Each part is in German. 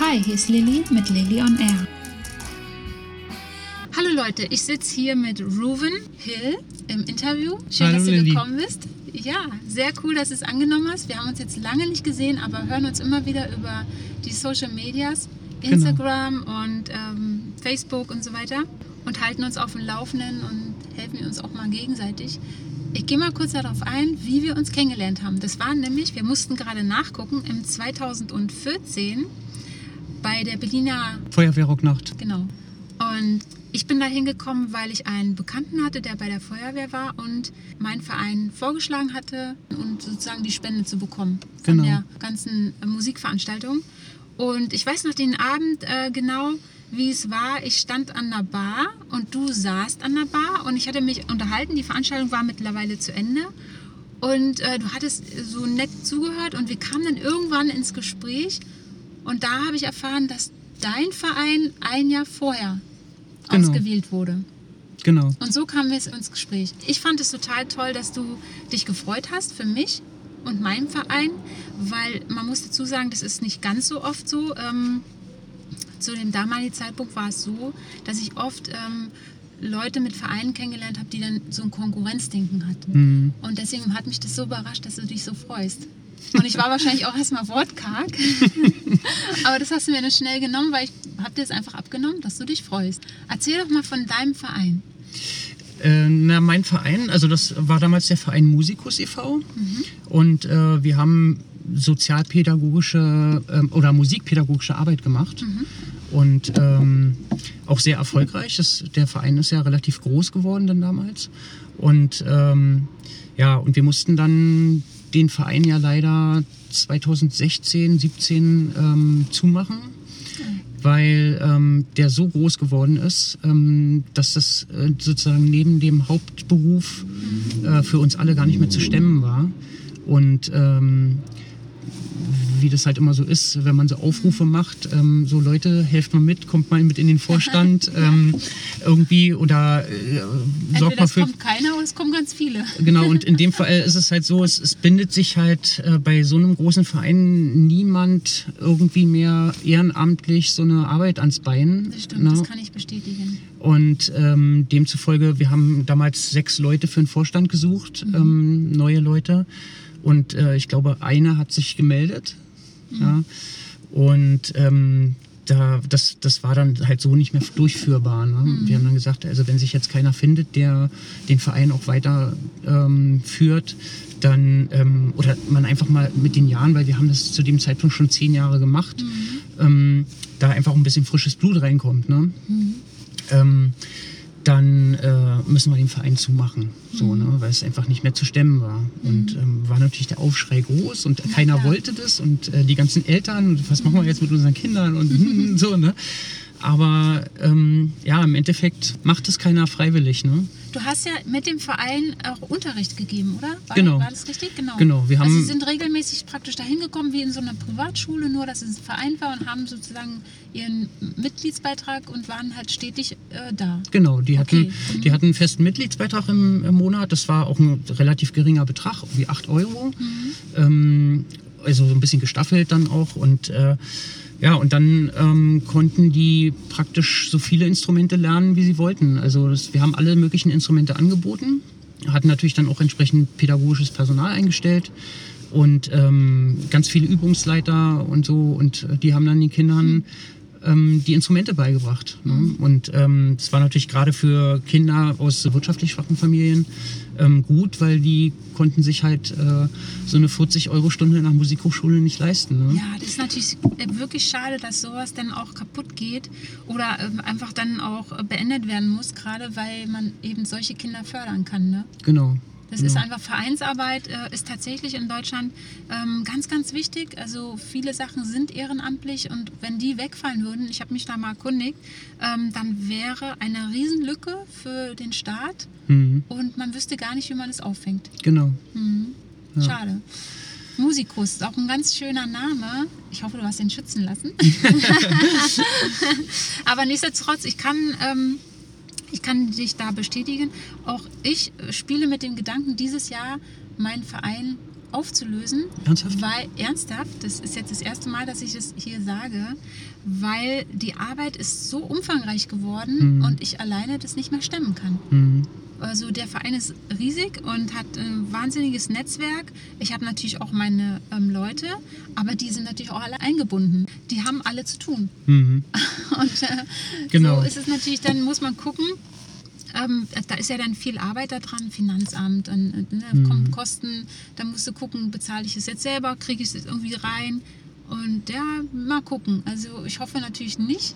Hi, hier ist Lilly mit Lilly on Air. Hallo Leute, ich sitze hier mit Ruven Hill im Interview. Schön, Hallo, dass du Lilly. gekommen bist. Ja, sehr cool, dass du es angenommen hast. Wir haben uns jetzt lange nicht gesehen, aber hören uns immer wieder über die Social Medias, Genau. Instagram und ähm, Facebook und so weiter und halten uns auf dem Laufenden und helfen uns auch mal gegenseitig. Ich gehe mal kurz darauf ein, wie wir uns kennengelernt haben. Das war nämlich, wir mussten gerade nachgucken, im 2014 bei der Berliner Feuerwehrrocknacht. Genau. Und ich bin da hingekommen, weil ich einen Bekannten hatte, der bei der Feuerwehr war und meinen Verein vorgeschlagen hatte, um sozusagen die Spende zu bekommen von Genau. der ganzen äh, Musikveranstaltung. Und ich weiß noch den Abend äh, genau, wie es war. Ich stand an der Bar und du saßt an der Bar und ich hatte mich unterhalten. Die Veranstaltung war mittlerweile zu Ende. Und äh, du hattest so nett zugehört und wir kamen dann irgendwann ins Gespräch. Und da habe ich erfahren, dass dein Verein ein Jahr vorher Genau. ausgewählt wurde. Genau. Und so kamen wir ins Gespräch. Ich fand es total toll, dass du dich gefreut hast für mich und meinen Verein, weil man muss dazu sagen, das ist nicht ganz so oft so. Ähm, zu dem damaligen Zeitpunkt war es so, dass ich oft ähm, Leute mit Vereinen kennengelernt habe, die dann so ein Konkurrenzdenken hatten. Mhm. Und deswegen hat mich das so überrascht, dass du dich so freust. Und ich war wahrscheinlich auch erstmal wortkarg. Aber das hast du mir dann schnell genommen, weil ich habe dir das einfach abgenommen, dass du dich freust. Erzähl doch mal von deinem Verein. Äh, na, mein Verein, also das war damals der Verein Musikus e.V. Und äh, wir haben sozialpädagogische ähm, oder musikpädagogische Arbeit gemacht. Und ähm, auch sehr erfolgreich. Das, der Verein ist ja relativ groß geworden dann damals. Und ähm, ja, und wir mussten dann den Verein ja leider 2016, 17 ähm, zumachen weil ähm, der so groß geworden ist, ähm, dass das äh, sozusagen neben dem Hauptberuf äh, für uns alle gar nicht mehr zu stemmen war. Und ähm, wie das halt immer so ist, wenn man so Aufrufe macht, ähm, so Leute, helft mal mit, kommt mal mit in den Vorstand, ähm, irgendwie oder äh, sorgt mal es für kommt keiner oder es kommen ganz viele. Genau, und in dem Fall ist es halt so, es, es bindet sich halt äh, bei so einem großen Verein niemand irgendwie mehr ehrenamtlich so eine Arbeit ans Bein. Das stimmt, ne? das kann ich bestätigen. Und ähm, demzufolge, wir haben damals sechs Leute für den Vorstand gesucht, ähm, neue Leute. Und äh, ich glaube, einer hat sich gemeldet. Ja. Und ähm, da, das, das war dann halt so nicht mehr durchführbar. Ne? Wir haben dann gesagt, also wenn sich jetzt keiner findet, der den Verein auch weiter ähm, führt, dann, ähm, oder man einfach mal mit den Jahren, weil wir haben das zu dem Zeitpunkt schon zehn Jahre gemacht, ähm, da einfach ein bisschen frisches Blut reinkommt. Ne? ähm, dann äh, müssen wir den Verein zumachen, so, ne, weil es einfach nicht mehr zu stemmen war. Und ähm, war natürlich der Aufschrei groß und keiner klar. wollte das und äh, die ganzen Eltern, und was machen wir jetzt mit unseren Kindern und hm, so, ne. Aber ähm, ja, im Endeffekt macht es keiner freiwillig, ne. Du hast ja mit dem Verein auch Unterricht gegeben, oder? War, Genau. War das richtig? Genau. Genau, wir also haben- Sie sind regelmäßig praktisch dahin gekommen wie in so einer Privatschule, nur dass es ein Verein war und haben sozusagen ihren Mitgliedsbeitrag und waren halt stetig äh, da. Genau, die hatten, Okay. Mhm. die hatten einen festen Mitgliedsbeitrag im, im Monat. Das war auch ein relativ geringer Betrag, wie 8 Euro. Ähm, also so ein bisschen gestaffelt dann auch. Und äh, ja, und dann ähm, konnten die praktisch so viele Instrumente lernen, wie sie wollten. Also das, wir haben alle möglichen Instrumente angeboten, hatten natürlich dann auch entsprechend pädagogisches Personal eingestellt und ähm, ganz viele Übungsleiter und so. Und äh, die haben dann den Kindern ähm, die Instrumente beigebracht. Ne? Und ähm, das war natürlich gerade für Kinder aus wirtschaftlich schwachen Familien ähm, gut, weil die konnten sich halt äh, so eine 40-Euro-Stunde in der Musikhochschule nicht leisten. Ne? Ja, das ist natürlich äh, wirklich schade, dass sowas dann auch kaputt geht oder ähm, einfach dann auch äh, beendet werden muss, gerade weil man eben solche Kinder fördern kann. Ne? Genau. Das ist einfach Vereinsarbeit, äh, ist tatsächlich in Deutschland ähm, ganz, ganz wichtig. Also viele Sachen sind ehrenamtlich und wenn die wegfallen würden, ich habe mich da mal erkundigt, ähm, dann wäre eine Riesenlücke für den Staat Mhm. und man wüsste gar nicht, wie man es auffängt. Genau. Schade. Musikus ist auch ein ganz schöner Name. Ich hoffe, du hast den schützen lassen. Aber nichtsdestotrotz, ich kann, ähm, ich kann dich da bestätigen. Auch ich äh, spiele mit dem Gedanken, dieses Jahr meinen Verein aufzulösen. Ernsthaft? Weil, ernsthaft, das ist jetzt das erste Mal, dass ich es hier sage, weil die Arbeit ist so umfangreich geworden Mhm. und ich alleine das nicht mehr stemmen kann. Mhm. Also der Verein ist riesig und hat ein wahnsinniges Netzwerk. Ich habe natürlich auch meine ähm, Leute, aber die sind natürlich auch alle eingebunden. Die haben alle zu tun. Mhm. Und äh, Genau. so ist es natürlich, dann muss man gucken. Ähm, da ist ja dann viel Arbeit da dran, Finanzamt, dann äh, ne, Mhm. kommen Kosten, dann musst du gucken, bezahle ich es jetzt selber, kriege ich es jetzt irgendwie rein. Und ja, mal gucken. Also ich hoffe natürlich nicht,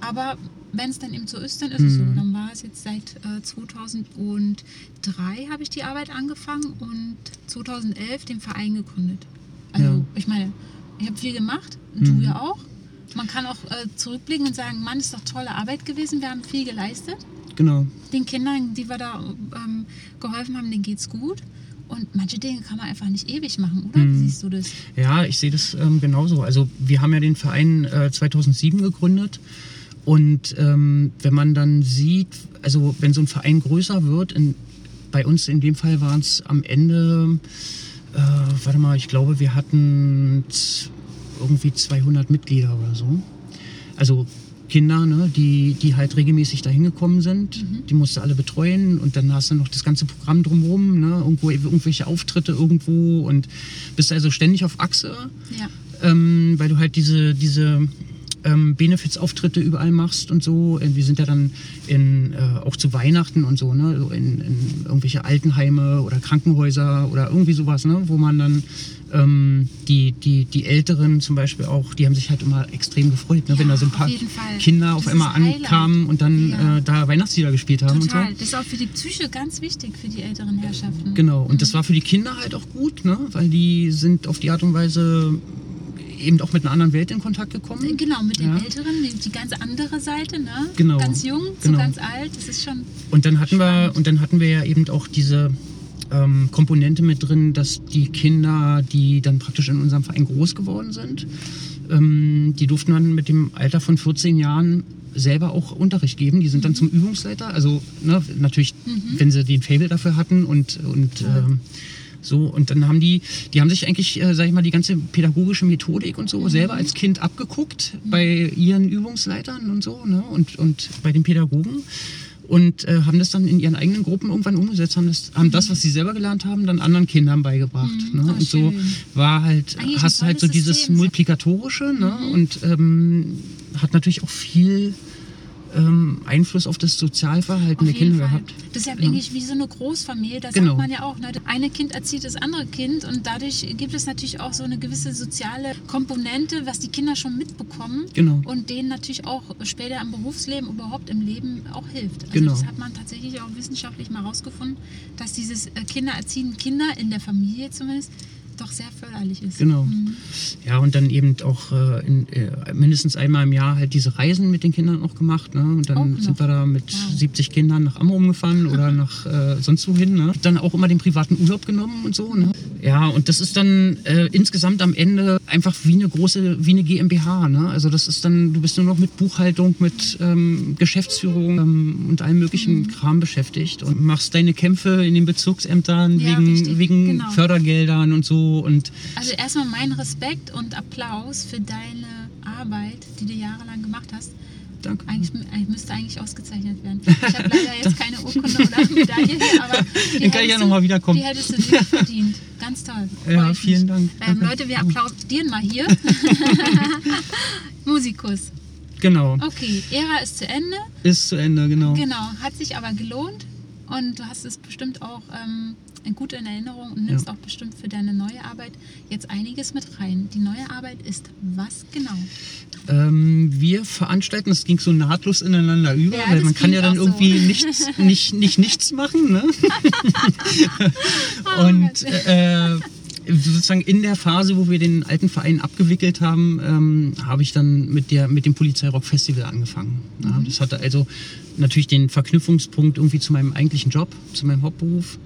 aber wenn es dann eben so ist, dann ist es so. Mhm. Dann war es jetzt seit äh, 2003 habe ich die Arbeit angefangen und 2011 den Verein gegründet. Also Ja. ich meine, ich habe viel gemacht, Mhm. du ja auch. Man kann auch äh, zurückblicken und sagen, Mann, ist doch tolle Arbeit gewesen, wir haben viel geleistet. Genau. Den Kindern, die wir da ähm, geholfen haben, denen geht's gut. Und manche Dinge kann man einfach nicht ewig machen, oder? Wie Mhm. siehst du das? Ja, ich sehe das ähm, genauso. Also wir haben ja den Verein äh, 2007 gegründet und ähm, wenn man dann sieht, also wenn so ein Verein größer wird, in, bei uns in dem Fall waren es am Ende, äh, warte mal, ich glaube, wir hatten irgendwie 200 Mitglieder oder so. Also Kinder, ne, die, die halt regelmäßig dahin gekommen sind, die musst du alle betreuen und dann hast du noch das ganze Programm drumherum, ne, irgendwo irgendwelche Auftritte irgendwo und bist also ständig auf Achse Ja. ähm, weil du halt diese, diese ähm, Benefits-Auftritte überall machst und so. Äh, Wir sind ja dann in, äh, auch zu Weihnachten und so, ne? so in, in irgendwelche Altenheime oder Krankenhäuser oder irgendwie sowas, ne? wo man dann ähm, die, die, die Älteren zum Beispiel auch, die haben sich halt immer extrem gefreut, ne? wenn Ja, da so ein paar. Kinder auf Das einmal ankamen und dann Ja. äh, da Weihnachtslieder gespielt haben Total. und so. Das ist auch für die Psyche ganz wichtig, für die älteren Herrschaften. Genau, und das war für die Kinder halt auch gut, ne? weil die sind auf die Art und Weise eben auch mit einer anderen Welt in Kontakt gekommen. Genau, mit den Ja. Älteren, die, ganz andere Seite, ne? Genau. Ganz jung zu Genau. ganz alt, das ist schon. Und dann hatten wir Spannend. und dann hatten wir ja eben auch diese ähm, Komponente mit drin, dass die Kinder, die dann praktisch in unserem Verein groß geworden sind, ähm, die durften dann mit dem Alter von 14 Jahren selber auch Unterricht geben. Die sind dann zum Übungsleiter. Also ne, natürlich, wenn sie den Fable dafür hatten und, und ähm, so. Und dann haben die, die haben sich eigentlich, äh, sag ich mal, die ganze pädagogische Methodik und so selber als Kind abgeguckt bei ihren Übungsleitern und so ne, und, und bei den Pädagogen und äh, haben das dann in ihren eigenen Gruppen irgendwann umgesetzt, haben das, haben das, was sie selber gelernt haben, dann anderen Kindern beigebracht. Ne? Ah, und so schön. war halt, Eigentlich hast halt so dieses System. Mhm. Multiplikatorische ne? und ähm, hat natürlich auch viel ähm, Einfluss auf das Sozialverhalten der Auf jeden Kinder Fall. gehabt. Das ist ja eigentlich wie so eine Großfamilie, das Genau. sagt man ja auch. Ne? Das eine Kind erzieht das andere Kind und dadurch gibt es natürlich auch so eine gewisse soziale Komponente, was die Kinder schon mitbekommen Genau. und denen natürlich auch später im Berufsleben, überhaupt im Leben auch hilft. Also Genau. das hat man tatsächlich auch wissenschaftlich mal rausgefunden, dass dieses äh, Kindererziehen, Kinder in der Familie zumindest, doch sehr förderlich ist. Genau. Mhm. Ja, und dann eben auch äh, in, äh, mindestens einmal im Jahr halt diese Reisen mit den Kindern auch gemacht. Ne? Und dann Auch sind wir da mit Wow. 70 Kindern nach Amrum gefahren oder nach äh, sonst wohin. Ne? Dann auch immer den privaten Urlaub genommen und so. Ne? Ja, und das ist dann äh, insgesamt am Ende einfach wie eine große, wie eine GmbH. Ne? Also das ist dann, du bist nur noch mit Buchhaltung, mit ähm, Geschäftsführung ähm, und allem möglichen Mhm. Kram beschäftigt und machst deine Kämpfe in den Bezirksämtern Ja, wegen, richtig. wegen Genau. Fördergeldern und so. Und Also erstmal mein Respekt und Applaus für deine Arbeit, die du jahrelang gemacht hast. danke. Eigentlich, eigentlich müsste eigentlich ausgezeichnet werden. Ich habe leider jetzt keine Urkunde oder Medaille aber die Dann kann ich ja hättest noch mal du- wiederkommen. Die hättest du wirklich verdient. Ganz toll. Ja, vielen mich. Dank. Ähm. Leute, wir applaudieren mal hier. Musikus. Genau, Okay, Ära ist zu Ende. ist zu Ende, genau. Genau, hat sich aber gelohnt und du hast es bestimmt auch ähm, gut in Erinnerung und nimmst Ja. auch bestimmt für deine neue Arbeit jetzt einiges mit rein. Die neue Arbeit ist was genau? Ähm, wir veranstalten, das ging so nahtlos ineinander über, Ja, weil man kann ja dann auch so. irgendwie nichts, nicht, nicht nichts machen. Ne? Oh Und äh, sozusagen in der Phase, wo wir den alten Verein abgewickelt haben, ähm, habe ich dann mit, der, mit dem Polizeirock Festival angefangen. Ja, Mhm. Das hatte also natürlich den Verknüpfungspunkt irgendwie zu meinem eigentlichen Job, zu meinem Hauptberuf.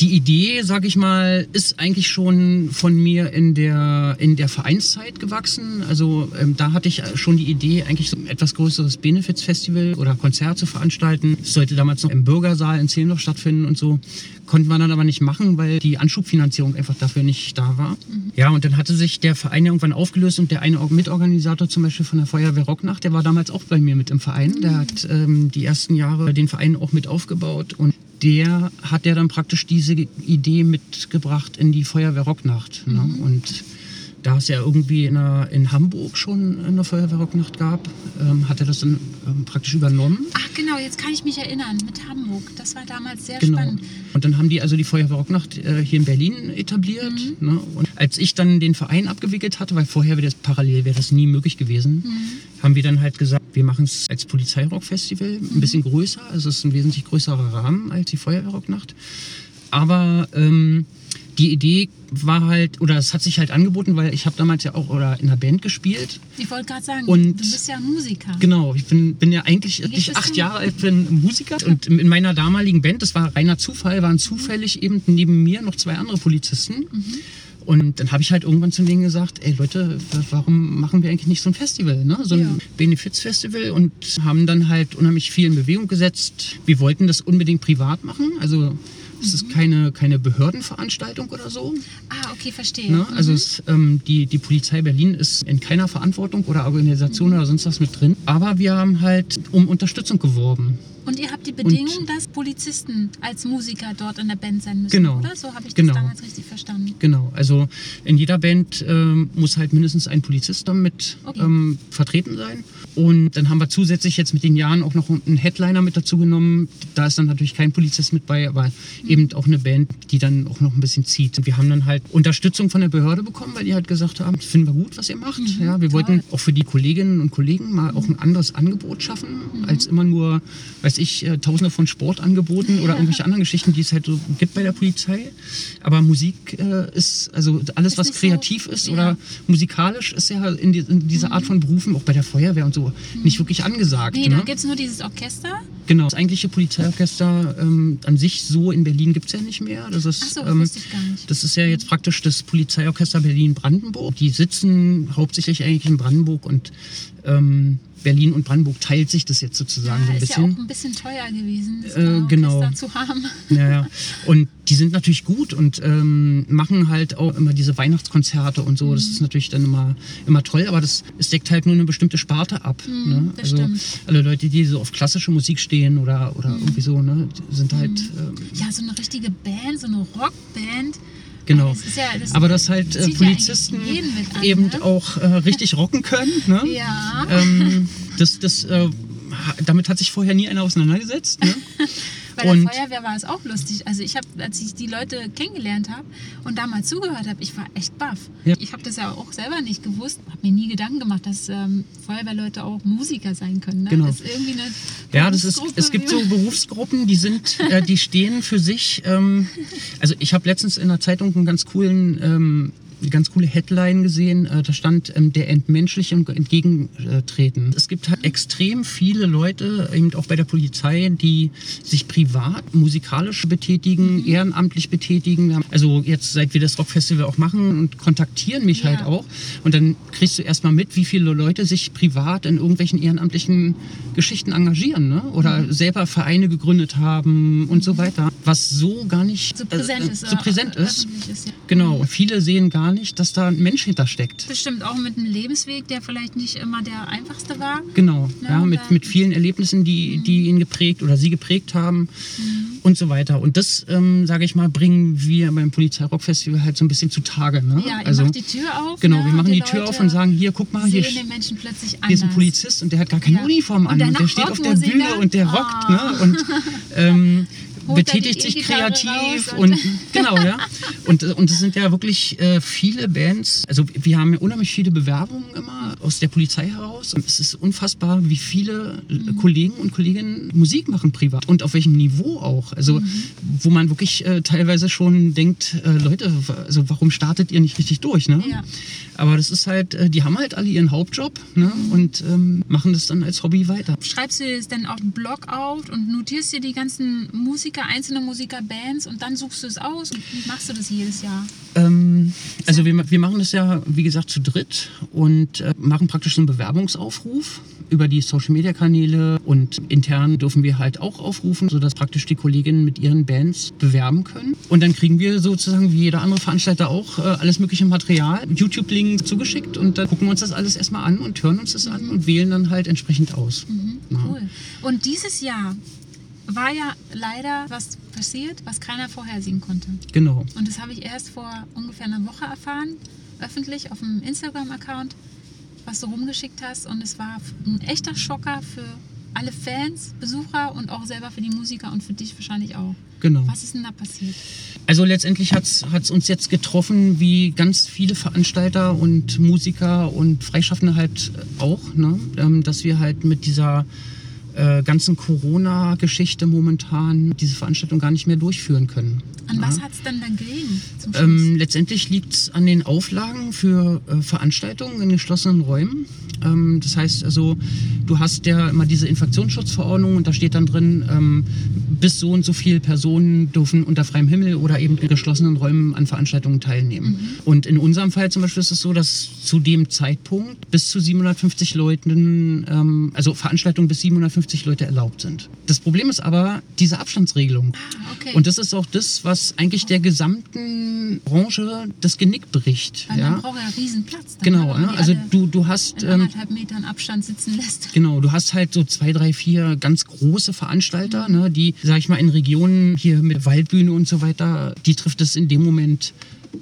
Die Idee, sag ich mal, ist eigentlich schon von mir in der, in der Vereinszeit gewachsen. Also ähm, da hatte ich schon die Idee, eigentlich so ein etwas größeres Benefits-Festival oder Konzert zu veranstalten. Es sollte damals noch im Bürgersaal in Zehlendorf stattfinden und so. Konnten wir dann aber nicht machen, weil die Anschubfinanzierung einfach dafür nicht da war. Mhm. Ja, und dann hatte sich der Verein irgendwann aufgelöst und der eine Mitorganisator zum Beispiel von der Feuerwehr Rocknacht, der war damals auch bei mir mit im Verein. Mhm. Der hat ähm, die ersten Jahre den Verein auch mit aufgebaut und der hat ja dann praktisch diese Idee mitgebracht in die Feuerwehr Rocknacht. Ne? Mhm. Und da es ja irgendwie in, einer, in Hamburg schon eine Feuerwehrrocknacht gab, ähm, hat er das dann ähm, praktisch übernommen. Ach genau, jetzt kann ich mich erinnern, mit Hamburg. Das war damals sehr genau. spannend. Und dann haben die also die Feuerwehrrocknacht äh, hier in Berlin etabliert. Mhm. Ne? Und als ich dann den Verein abgewickelt hatte, weil vorher wäre das parallel wäre das nie möglich gewesen, mhm. haben wir dann halt gesagt, wir machen es als Polizeirockfestival, mhm. ein bisschen größer. Also es ist ein wesentlich größerer Rahmen als die Feuerwehrrocknacht. Aber ähm, die Idee war halt, oder es hat sich halt angeboten, weil ich habe damals ja auch oder in einer Band gespielt. Ich wollte gerade sagen, und, du bist ja Musiker. Genau, ich bin, bin ja eigentlich ich acht Jahre alt, bin Musiker. Und in meiner damaligen Band, das war reiner Zufall, waren zufällig eben neben mir noch zwei andere Polizisten. Mhm. Und dann habe ich halt irgendwann zu denen gesagt, ey Leute, warum machen wir eigentlich nicht so ein Festival, ne? so ein ja. Benefizfestival und haben dann halt unheimlich viel in Bewegung gesetzt. Wir wollten das unbedingt privat machen, also es ist keine, keine Behördenveranstaltung oder so. Ah, okay, verstehe. Ne? Also mhm. es, ähm, die, die Polizei Berlin ist in keiner Verantwortung oder Organisation mhm. oder sonst was mit drin. Aber wir haben halt um Unterstützung geworben. Und ihr habt die Bedingung, und, dass Polizisten als Musiker dort in der Band sein müssen, genau, oder? So habe ich genau, das damals richtig verstanden. Genau, also in jeder Band ähm, muss halt mindestens ein Polizist damit okay. ähm, vertreten sein. Und dann haben wir zusätzlich jetzt mit den Jahren auch noch einen Headliner mit dazu genommen. Da ist dann natürlich kein Polizist mit bei, aber mhm. Eben auch eine Band, die dann auch noch ein bisschen zieht. Und wir haben dann halt Unterstützung von der Behörde bekommen, weil die halt gesagt haben, finden wir gut, was ihr macht. Mhm, ja, wir toll. wollten auch für die Kolleginnen und Kollegen mal auch ein anderes Angebot schaffen, mhm. als immer nur, weiß ich, äh, tausende von Sportangeboten oder irgendwelche anderen Geschichten, die es halt so gibt bei der Polizei. Aber Musik äh, ist, also alles, ist was kreativ so, ist ja. oder musikalisch, ist ja in, die, in dieser Art mhm. von Berufen, auch bei der Feuerwehr und so, nicht wirklich angesagt. Nee, ne? da gibt es nur dieses Orchester. Genau, das eigentliche Polizeiorchester ähm, an sich so in Berlin gibt es ja nicht mehr. Das ist, so, ähm. Das ist ja jetzt praktisch das Polizeiorchester Berlin-Brandenburg. Die sitzen hauptsächlich eigentlich in Brandenburg und ähm, Berlin und Brandenburg teilt sich das jetzt sozusagen ja, so ein ist bisschen. Ist ja auch ein bisschen teuer gewesen, das äh, genau. zu haben. Ja, ja. Und die sind natürlich gut und ähm, machen halt auch immer diese Weihnachtskonzerte und so. Mhm. Das ist natürlich dann immer, immer toll, aber das es deckt halt nur eine bestimmte Sparte ab. Mhm, ne? Also stimmt. alle Leute, die so auf klassische Musik stehen oder, oder mhm. irgendwie so, ne, sind halt. Mhm. Ähm, ja, so eine richtige Band, so eine Rockband Genau. Das ja, das Aber dass halt äh, Polizisten an, eben ne? auch äh, richtig rocken können. Ne? Ja. Ähm, das, das, äh, damit hat sich vorher nie einer auseinandergesetzt. Ne? Bei und der Feuerwehr war es auch lustig. Also ich habe, als ich die Leute kennengelernt habe und da mal zugehört habe, ich war echt baff. Ja. Ich habe das ja auch selber nicht gewusst, habe mir nie Gedanken gemacht, dass ähm, Feuerwehrleute auch Musiker sein können. Ne? Genau. Das ist irgendwie eine ja, das ist, es gibt so Berufsgruppen, die sind, äh, die stehen für sich. Ähm, also ich habe letztens in der Zeitung einen ganz coolen ähm, eine ganz coole Headline gesehen. Äh, da stand ähm, der entmenschliche entgegentreten. Es gibt halt extrem viele Leute, eben auch bei der Polizei, die sich privat musikalisch betätigen, mhm. ehrenamtlich betätigen. Also jetzt, seit wir das Rockfestival auch machen und kontaktieren mich halt ja. halt auch. Und dann kriegst du erstmal mit, wie viele Leute sich privat in irgendwelchen ehrenamtlichen Geschichten engagieren ne? oder mhm. selber Vereine gegründet haben und so weiter. Was so gar nicht so präsent äh, ist. So präsent ist. ist ja. Genau. Viele sehen gar nicht, dass da ein Mensch hintersteckt. Bestimmt auch mit einem Lebensweg, der vielleicht nicht immer der einfachste war. Genau, ne? ja, mit, mit vielen Erlebnissen, die, mhm. die ihn geprägt oder sie geprägt haben mhm. und so weiter. Und das, ähm, sage ich mal, bringen wir beim Polizeirockfestival halt so ein bisschen zutage. Ne? Ja, ihr also, macht die Tür auf. Genau, ne? wir machen die, die Tür auf und sagen, hier, guck mal, hier, hier ist ein Polizist und der hat gar keine ja. Uniform an und, und der steht auf der Bühne und der rockt. Ne? Ah. Und ähm, betätigt sich kreativ und genau, ja. Und, und es sind ja wirklich äh, viele Bands. Also wir haben ja unheimlich viele Bewerbungen immer aus der Polizei heraus. Und es ist unfassbar, wie viele mhm. Kollegen und Kolleginnen Musik machen privat und auf welchem Niveau auch. Also mhm. wo man wirklich äh, teilweise schon denkt, äh, Leute, also warum startet ihr nicht richtig durch? Ne? Ja. Aber das ist halt, äh, die haben halt alle ihren Hauptjob ne? und ähm, machen das dann als Hobby weiter. Schreibst du das dann auf den Blog auf und notierst dir die ganzen Musik Musiker, einzelne Musiker, Bands und dann suchst du es aus und wie machst du das jedes Jahr? Ähm, also wir, wir machen das ja, wie gesagt, zu dritt und äh, machen praktisch einen Bewerbungsaufruf über die Social-Media-Kanäle und intern dürfen wir halt auch aufrufen, sodass praktisch die Kolleginnen mit ihren Bands bewerben können. Und dann kriegen wir sozusagen wie jeder andere Veranstalter auch äh, alles mögliche Material, YouTube-Link zugeschickt und dann gucken wir uns das alles erstmal an und hören uns das an und wählen dann halt entsprechend aus. Ja. Cool. Und dieses Jahr war ja leider was passiert, was keiner vorhersehen konnte. Genau. Und das habe ich erst vor ungefähr einer Woche erfahren, öffentlich auf dem Instagram-Account, was du rumgeschickt hast. Und es war ein echter Schocker für alle Fans, Besucher und auch selber für die Musiker und für dich wahrscheinlich auch. Genau. Was ist denn da passiert? Also letztendlich hat es uns jetzt getroffen, wie ganz viele Veranstalter und Musiker und Freischaffende halt auch, ne? Ähm, dass wir halt mit dieser äh, ganzen Corona-Geschichte momentan diese Veranstaltung gar nicht mehr durchführen können. An Ja. was hat es dann dann gelegen? Ähm, letztendlich liegt es an den Auflagen für äh, Veranstaltungen in geschlossenen Räumen. Ähm, das heißt also, du hast ja immer diese Infektionsschutzverordnung und da steht dann drin, ähm, bis so und so viele Personen dürfen unter freiem Himmel oder eben in geschlossenen Räumen an Veranstaltungen teilnehmen. Und in unserem Fall zum Beispiel ist es so, dass zu dem Zeitpunkt bis zu 750 Leuten, ähm, also Veranstaltungen bis 750 Leute erlaubt sind. Das Problem ist aber diese Abstandsregelung. Ah, okay. Und das ist auch das, was eigentlich der gesamten Branche das Genick bricht. Weil ja? man braucht ja riesen Platz. Genau, die also du, du hast in ähm, anderthalb Metern Abstand sitzen lässt. Genau, du hast halt so zwei, drei, vier ganz große Mhm. Veranstalter, ne, die, sag ich mal, in Regionen hier mit Waldbühne und so weiter, die trifft es in dem Moment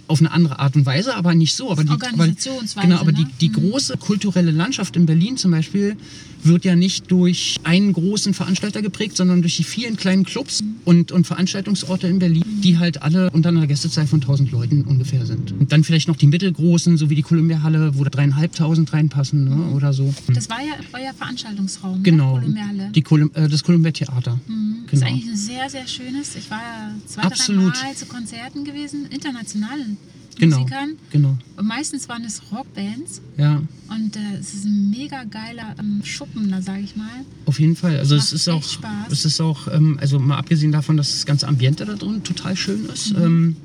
auf eine andere Art und Weise, aber nicht so. Aber die, Organisationsweise, genau, aber die, ne? die Mhm. große kulturelle Landschaft in Berlin zum Beispiel wird ja nicht durch einen großen Veranstalter geprägt, sondern durch die vielen kleinen Clubs und, und Veranstaltungsorte in Berlin, die halt alle unter einer Gästezahl von 1000 Leuten ungefähr sind. Und dann vielleicht noch die mittelgroßen, so wie die Columbia-Halle, wo da dreieinhalbtausend reinpassen ne, oder so. Das war ja euer Veranstaltungsraum, Genau. ne? Kolumbiale. Die Colum äh, das Columbia Theater. Mhm. Das Genau. ist eigentlich ein sehr, sehr schönes. Ich war ja zwei, Absolut. drei Mal zu Konzerten gewesen, internationalen Genau. Musikern. Genau. Und meistens waren es Rockbands. Ja, Und äh, es ist ein mega geiler ähm, Schuppen, da sage ich mal. auf jeden Fall. Also es macht ist auch, echt Spaß. es ist auch, also mal abgesehen davon, dass das ganze Ambiente da drin total schön ist, Mhm. ähm,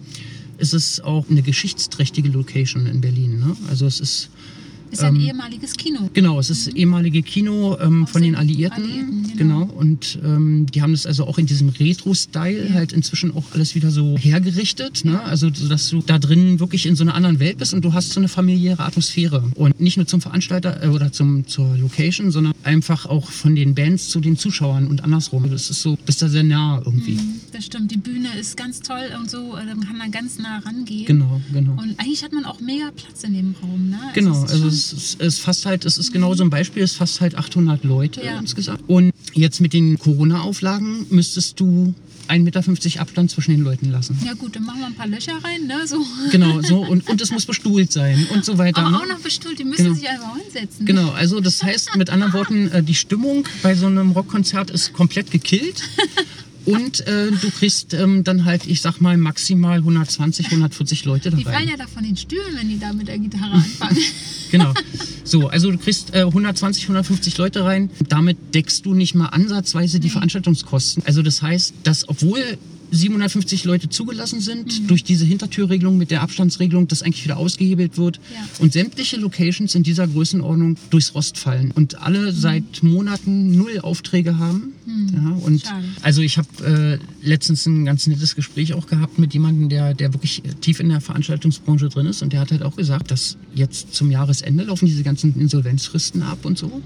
ist es auch eine geschichtsträchtige Location in Berlin. Ne? Also es ist Ist ja ein Ähm, ehemaliges Kino. Genau, es ist ehemalige Kino ähm, von den Alliierten. Alliierten, genau. genau. Und ähm, die haben das also auch in diesem Retro-Style Ja. halt inzwischen auch alles wieder so hergerichtet. Ne? Also, so dass du da drin wirklich in so einer anderen Welt bist und du hast so eine familiäre Atmosphäre. Und nicht nur zum Veranstalter äh, oder zum, zur Location, sondern einfach auch von den Bands zu den Zuschauern und andersrum. Das ist so, bist da sehr nah irgendwie. Mhm, Das stimmt. Die Bühne ist ganz toll und so. äh, Man kann da ganz nah rangehen. Genau, genau. Und eigentlich hat man auch mega Platz in dem Raum. Ne? Genau, es ist also es ist, es ist fast halt, es ist genau so ein Beispiel, es fast halt 800 Leute Ja. insgesamt. Und jetzt mit den Corona-Auflagen müsstest du 1,50 Meter Abstand zwischen den Leuten lassen. Ja gut, dann machen wir ein paar Löcher rein, ne? So. Genau, so und, und es muss bestuhlt sein und so weiter. Aber ne? auch noch bestuhlt, die müssen Genau. sich einfach hinsetzen. Genau, also das heißt mit anderen Worten, äh, die Stimmung bei so einem Rockkonzert ist komplett gekillt. Und äh, du kriegst ähm, dann halt, ich sag mal, maximal 120, 140 Leute da Die fallen ja da von den Stühlen, wenn die da mit der Gitarre anfangen. Genau. So, also du kriegst äh, 120, 150 Leute rein. Damit deckst du nicht mal ansatzweise die Nee. Veranstaltungskosten. Also das heißt, dass obwohl 750 Leute zugelassen sind, Mhm. durch diese Hintertürregelung mit der Abstandsregelung, das eigentlich wieder ausgehebelt wird Ja. und sämtliche Locations in dieser Größenordnung durchs Rost fallen und alle seit Monaten null Aufträge haben. Ja, und Mhm. Schade. also ich habe äh, letztens ein ganz nettes Gespräch auch gehabt mit jemandem, der, der wirklich äh, tief in der Veranstaltungsbranche drin ist und der hat halt auch gesagt, dass jetzt zum Jahresende laufen diese ganzen Insolvenzfristen ab und so.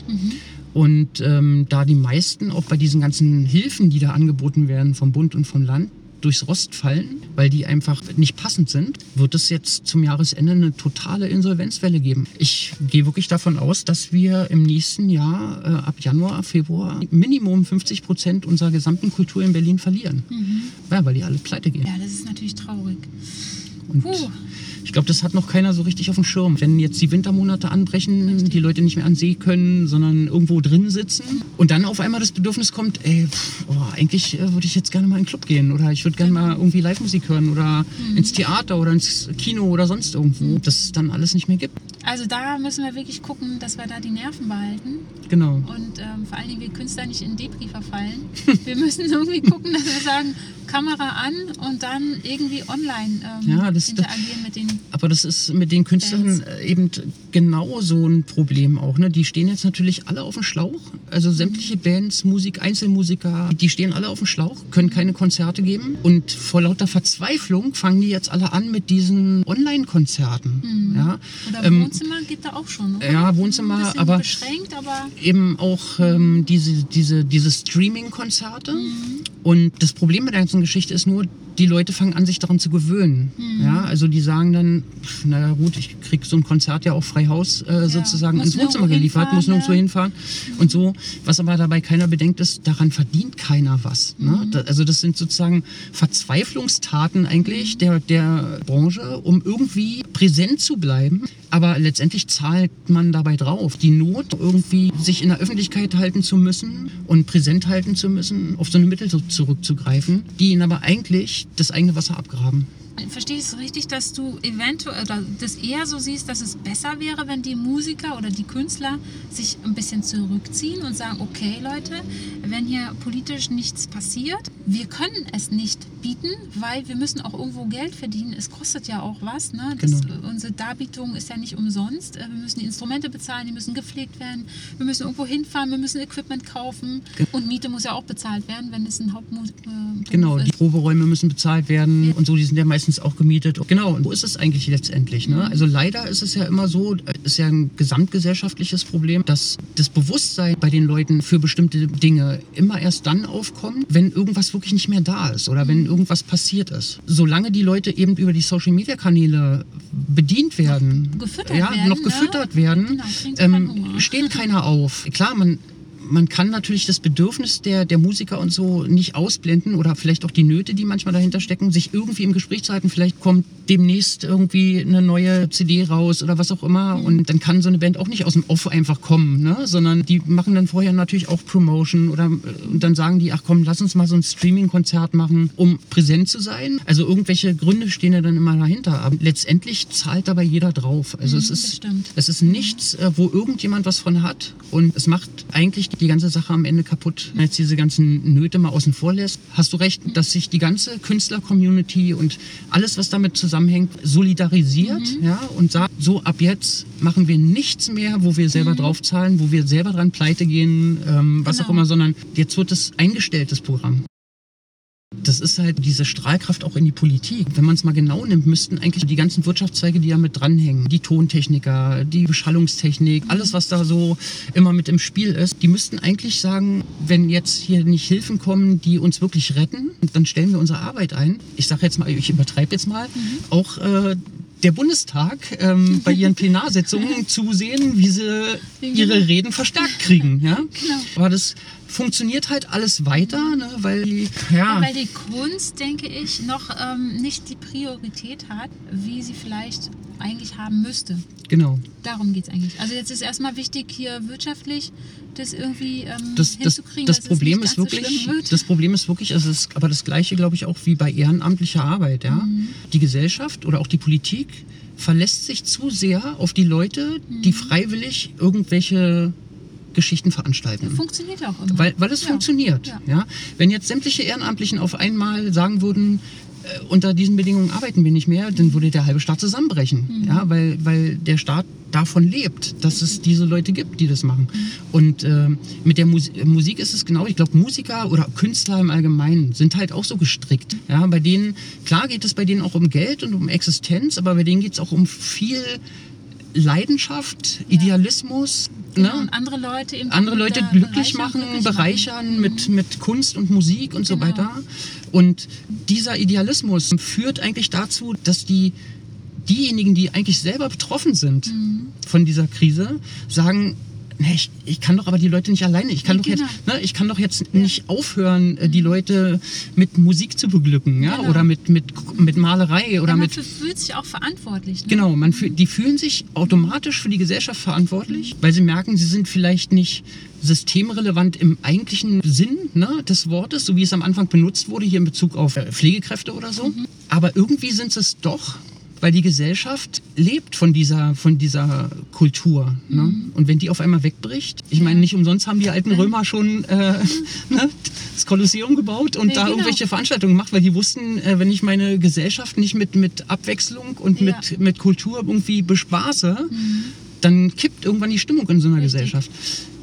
Und ähm, da die meisten auch bei diesen ganzen Hilfen, die da angeboten werden vom Bund und vom Land, durchs Rost fallen, weil die einfach nicht passend sind, wird es jetzt zum Jahresende eine totale Insolvenzwelle geben. Ich gehe wirklich davon aus, dass wir im nächsten Jahr, äh, ab Januar, Februar, Minimum 50 Prozent unserer gesamten Kultur in Berlin verlieren. Ja, weil die alle pleite gehen. Ja, das ist natürlich traurig. Und Puh. Ich glaube, das hat noch keiner so richtig auf dem Schirm. Wenn jetzt die Wintermonate anbrechen, die Leute nicht mehr an See können, sondern irgendwo drin sitzen und dann auf einmal das Bedürfnis kommt, ey, pff, oh, eigentlich äh, würde ich jetzt gerne mal in den Club gehen oder ich würde gerne mal irgendwie Live-Musik hören oder ins Theater oder ins Kino oder sonst irgendwo, dass es dann alles nicht mehr gibt. Also da müssen wir wirklich gucken, dass wir da die Nerven behalten Genau. und ähm, vor allen Dingen wir Künstler nicht in Depri verfallen. wir müssen irgendwie gucken, dass wir sagen, Kamera an und dann irgendwie online ähm, Ja, das- interagieren mit den Aber das ist mit den Künstlern Bands. eben genau so ein Problem auch. Ne? Die stehen jetzt natürlich alle auf dem Schlauch. Also sämtliche Bands, Musik, Einzelmusiker, die stehen alle auf dem Schlauch, können keine Konzerte geben. Und vor lauter Verzweiflung fangen die jetzt alle an mit diesen Online-Konzerten. Ja? oder Ähm, Wohnzimmer geht da auch schon. Oder? ja, Wohnzimmer, aber- beschränkt, aber eben auch ähm, diese, diese, diese Streaming-Konzerte. Und das Problem mit der ganzen Geschichte ist nur, die Leute fangen an, sich daran zu gewöhnen. Ja, also die sagen dann, pf, naja gut, ich krieg so ein Konzert ja auch frei Haus äh, sozusagen muss ins Wohnzimmer geliefert, muss nirgendwo ja. hinfahren. Und so, was aber dabei keiner bedenkt ist, daran verdient keiner was. Ne? Da, also das sind sozusagen Verzweiflungstaten eigentlich der, der Branche, um irgendwie präsent zu bleiben. Aber letztendlich zahlt man dabei drauf. Die Not, irgendwie sich in der Öffentlichkeit halten zu müssen und präsent halten zu müssen, auf so eine Mittel zurückzugreifen, die ihnen aber eigentlich das eigene Wasser abgraben. Verstehe ich es richtig, dass du eventuell oder das eher so siehst, dass es besser wäre, wenn die Musiker oder die Künstler sich ein bisschen zurückziehen und sagen, okay Leute, wenn hier politisch nichts passiert, wir können es nicht bieten, weil wir müssen auch irgendwo Geld verdienen. Es kostet ja auch was. Ne? Das, Genau. Unsere Darbietung ist ja nicht umsonst. Äh, Wir müssen die Instrumente bezahlen, die müssen gepflegt werden. Wir müssen irgendwo hinfahren, wir müssen Equipment kaufen. Und Miete muss ja auch bezahlt werden, wenn es ein Hauptberuf äh, Genau, ist. die Proberäume müssen bezahlt werden und so, die sind ja meistens auch gemietet. Genau, und so ist es eigentlich letztendlich. Ne? Also leider ist es ja immer so, es ist ja ein gesamtgesellschaftliches Problem, dass das Bewusstsein bei den Leuten für bestimmte Dinge immer erst dann aufkommt, wenn irgendwas wirklich nicht mehr da ist oder wenn irgendwas passiert ist. Solange die Leute eben über die Social-Media-Kanäle bedient werden, gefüttert ja, werden, noch ne? gefüttert werden, Genau, ähm, steht keiner auf. Klar, man, man kann natürlich das Bedürfnis der, der Musiker und so nicht ausblenden oder vielleicht auch die Nöte, die manchmal dahinter stecken, sich irgendwie im Gespräch zu halten. Vielleicht kommt demnächst irgendwie eine neue CD raus oder was auch immer und dann kann so eine Band auch nicht aus dem Off einfach kommen, ne? sondern die machen dann vorher natürlich auch Promotion oder äh, und dann sagen die, ach komm, lass uns mal so ein Streaming-Konzert machen, um präsent zu sein. Also irgendwelche Gründe stehen ja dann immer dahinter. Aber letztendlich zahlt dabei jeder drauf. Also es das ist es ist nichts, äh, wo irgendjemand was von hat. Und es macht eigentlich die ganze Sache am Ende kaputt. Wenn jetzt diese ganzen Nöte mal außen vor lässt, hast du recht, dass sich die ganze Künstler-Community und alles, was damit zusammenhängt, solidarisiert ja, und sagt, so ab jetzt machen wir nichts mehr, wo wir selber draufzahlen, wo wir selber dran pleite gehen, ähm, was Genau. auch immer, sondern jetzt wird es eingestellt, das Programm. Das ist halt diese Strahlkraft auch in die Politik. Wenn man es mal genau nimmt, müssten eigentlich die ganzen Wirtschaftszweige, die da mit dranhängen, die Tontechniker, die Beschallungstechnik, alles, was da so immer mit im Spiel ist, die müssten eigentlich sagen, wenn jetzt hier nicht Hilfen kommen, die uns wirklich retten, dann stellen wir unsere Arbeit ein. Ich sage jetzt mal, ich übertreibe jetzt mal, auch äh, der Bundestag ähm, bei ihren Plenarsitzungen zusehen, wie sie ihre Reden verstärkt kriegen. Ja? Genau. Aber das funktioniert halt alles weiter, ne? weil die, Ja, ja, weil die Kunst, denke ich, noch ähm, nicht die Priorität hat, wie sie vielleicht eigentlich haben müsste. genau. Darum geht es eigentlich. Also jetzt ist erstmal wichtig, hier wirtschaftlich das irgendwie ähm, Das, das, hinzukriegen, das dass Problem es ist nicht ganz so wirklich, wird. das Problem ist wirklich, es ist aber das Gleiche, glaube ich, auch wie bei ehrenamtlicher Arbeit. Ja? Mhm. Die Gesellschaft oder auch die Politik verlässt sich zu sehr auf die Leute, Mhm. die freiwillig irgendwelche Geschichten veranstalten. Funktioniert ja auch immer. Weil, weil es Ja. funktioniert. Ja. Ja. Wenn jetzt sämtliche Ehrenamtlichen auf einmal sagen würden, äh, unter diesen Bedingungen arbeiten wir nicht mehr, dann würde der halbe Staat zusammenbrechen. Mhm. Ja, weil, weil der Staat davon lebt, dass es diese Leute gibt, die das machen. Und äh, mit der Mus Musik ist es genau, ich glaube, Musiker oder Künstler im Allgemeinen sind halt auch so gestrickt. Ja, bei denen, klar geht es bei denen auch um Geld und um Existenz, aber bei denen geht es auch um viel Leidenschaft, Idealismus. Genau, Ne? und andere Leute andere Leute glücklich machen, glücklich bereichern mit, mit Kunst und Musik und so Genau. weiter. Und dieser Idealismus führt eigentlich dazu, dass die diejenigen, die eigentlich selber betroffen sind Mhm. von dieser Krise, sagen, nee, ich, ich kann doch aber die Leute nicht alleine. Ich kann Nee, doch jetzt, genau. ne, ich kann doch jetzt nicht aufhören, äh, die Leute mit Musik zu beglücken, ja, Genau. oder mit, mit, mit Malerei oder ja, man mit. fü- fühlt sich auch verantwortlich. Ne? Genau, man fühl, die fühlen sich automatisch für die Gesellschaft verantwortlich, weil sie merken, sie sind vielleicht nicht systemrelevant im eigentlichen Sinn ne, des Wortes, so wie es am Anfang benutzt wurde, hier in Bezug auf äh, Pflegekräfte oder so. Aber irgendwie sind es doch, weil die Gesellschaft lebt von dieser, von dieser Kultur. Ne? Und wenn die auf einmal wegbricht, ich meine, nicht umsonst haben die alten Römer schon äh, ne, das Kolosseum gebaut und Ja, da genau. irgendwelche Veranstaltungen gemacht, weil die wussten, äh, wenn ich meine Gesellschaft nicht mit, mit Abwechslung und Ja. mit, mit Kultur irgendwie bespaße, dann kippt irgendwann die Stimmung in so einer Richtig. Gesellschaft.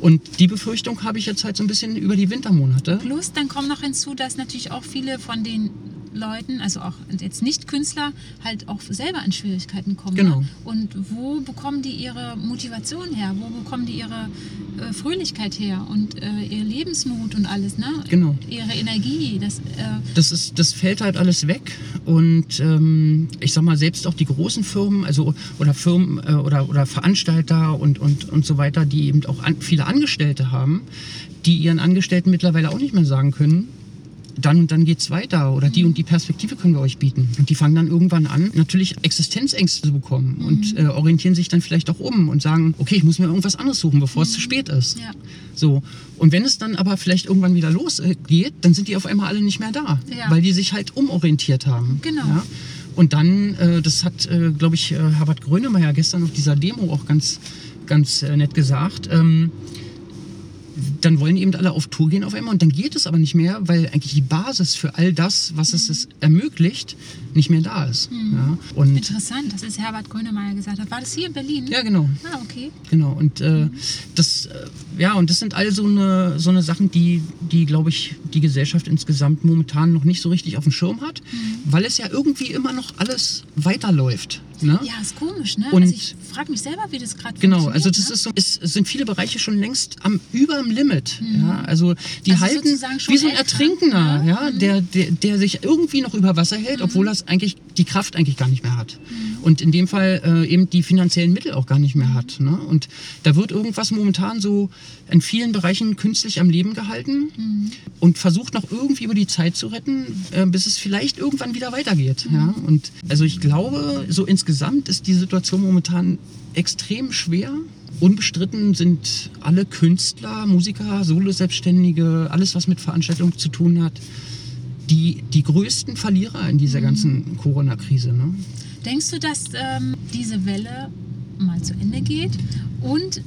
Und die Befürchtung habe ich jetzt halt so ein bisschen über die Wintermonate. Plus, dann kommt noch hinzu, dass natürlich auch viele von den Leuten, also auch jetzt nicht Künstler, halt auch selber in Schwierigkeiten kommen. Genau. Ne? Und wo bekommen die ihre Motivation her? Wo bekommen die ihre äh, Fröhlichkeit her und äh, ihr Lebensmut und alles, ne? Genau. Ihre Energie, das, äh, Das, ist, das fällt halt alles weg. Und ähm, ich sag mal, selbst auch die großen Firmen, also oder Firmen äh, oder, oder Veranstalter und, und, und so weiter, die eben auch an, viele Angestellte haben, die ihren Angestellten mittlerweile auch nicht mehr sagen können, dann und dann geht's weiter oder die und die Perspektive können wir euch bieten. Und die fangen dann irgendwann an, natürlich Existenzängste zu bekommen und äh, orientieren sich dann vielleicht auch um und sagen, okay, ich muss mir irgendwas anderes suchen, bevor es zu spät ist. ja. So. Und wenn es dann aber vielleicht irgendwann wieder losgeht, dann sind die auf einmal alle nicht mehr da, Ja. weil die sich halt umorientiert haben. Genau. Ja? Und dann, äh, das hat, äh, glaube ich, äh, Herbert Grönemeyer gestern auf dieser Demo auch ganz, ganz äh, nett gesagt. Ähm, dann wollen eben alle auf Tour gehen auf einmal und dann geht es aber nicht mehr, weil eigentlich die Basis für all das, was es, es ermöglicht, nicht mehr da ist. Ja? Und Interessant, dass es Herbert Grönemeyer gesagt hat. War das hier in Berlin? ja, genau. Ah, okay. Genau, und äh, das, äh, ja, und das sind all so eine, so eine Sachen, die, die glaube ich, die Gesellschaft insgesamt momentan noch nicht so richtig auf dem Schirm hat, weil es ja irgendwie immer noch alles weiterläuft. Ne? Ja, ist komisch, ne? Und- also ich frage mich selber, wie das gerade Genau, also das ne? ist so, es sind viele Bereiche schon längst am über dem Limit. Ja, also die Also halten wie so ein Ertrinkender, ne? ja, der, der, der sich irgendwie noch über Wasser hält, obwohl er eigentlich die Kraft eigentlich gar nicht mehr hat. Und in dem Fall äh, eben die finanziellen Mittel auch gar nicht mehr hat. Ne? Und da wird irgendwas momentan so in vielen Bereichen künstlich am Leben gehalten und versucht noch irgendwie über die Zeit zu retten, äh, bis es vielleicht irgendwann wieder weitergeht. Ja? Und also ich glaube, so insgesamt ist die Situation momentan extrem schwer. Unbestritten sind alle Künstler, Musiker, Solo-Selbstständige, alles, was mit Veranstaltungen zu tun hat, die, die größten Verlierer in dieser ganzen Corona-Krise. Ne? Denkst du, dass ähm, diese Welle mal zu Ende geht? Und